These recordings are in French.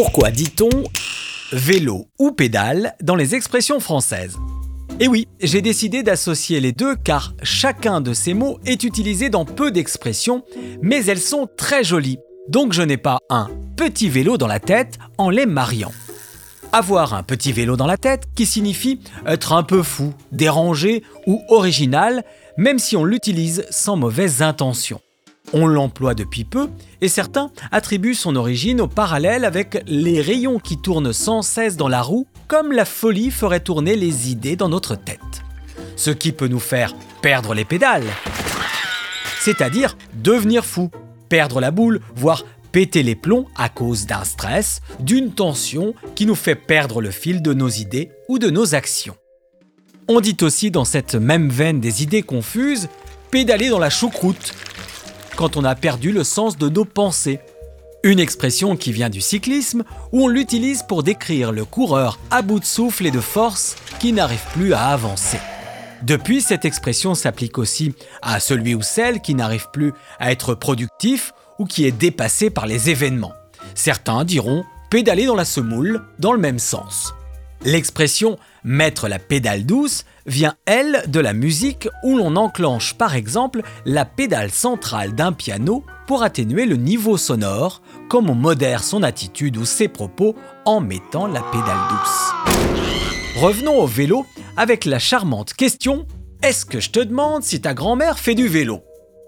Pourquoi dit-on vélo ou pédale dans les expressions françaises? Et oui, j'ai décidé d'associer les deux car chacun de ces mots est utilisé dans peu d'expressions, mais elles sont très jolies. Donc je n'ai pas un petit vélo dans la tête en les mariant. Avoir un petit vélo dans la tête qui signifie être un peu fou, dérangé ou original, même si on l'utilise sans mauvaise intention. On l'emploie depuis peu et certains attribuent son origine au parallèle avec les rayons qui tournent sans cesse dans la roue comme la folie ferait tourner les idées dans notre tête. Ce qui peut nous faire perdre les pédales, c'est-à-dire devenir fou, perdre la boule, voire péter les plombs à cause d'un stress, d'une tension qui nous fait perdre le fil de nos idées ou de nos actions. On dit aussi dans cette même veine des idées confuses, pédaler dans la choucroute, quand on a perdu le sens de nos pensées. Une expression qui vient du cyclisme où on l'utilise pour décrire le coureur à bout de souffle et de force qui n'arrive plus à avancer. Depuis, cette expression s'applique aussi à celui ou celle qui n'arrive plus à être productif ou qui est dépassé par les événements. Certains diront pédaler dans la semoule dans le même sens. L'expression mettre la pédale douce vient, elle, de la musique où l'on enclenche par exemple la pédale centrale d'un piano pour atténuer le niveau sonore, comme on modère son attitude ou ses propos en mettant la pédale douce. Revenons au vélo avec la charmante question Est-ce que je te demande si ta grand-mère fait du vélo?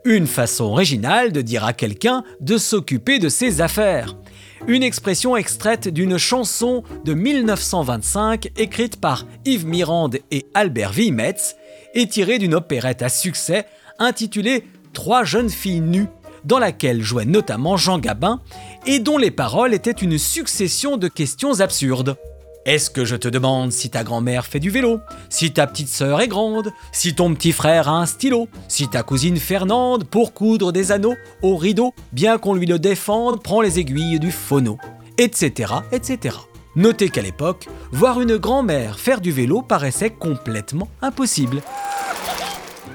Une façon originale de dire à quelqu'un de s'occuper de ses affaires une expression extraite d'une chanson de 1925 écrite par Yves Mirande et Albert Wimetz et tirée d'une opérette à succès intitulée Trois jeunes filles nues, dans laquelle jouait notamment Jean Gabin et dont les paroles étaient une succession de questions absurdes. Est-ce que je te demande si ta grand-mère fait du vélo Si ta petite sœur est grande Si ton petit frère a un stylo Si ta cousine Fernande, pour coudre des anneaux au rideau, bien qu'on lui le défende, prend les aiguilles du phono Etc. etc. Notez qu'à l'époque, voir une grand-mère faire du vélo paraissait complètement impossible.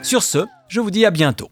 Sur ce, je vous dis à bientôt.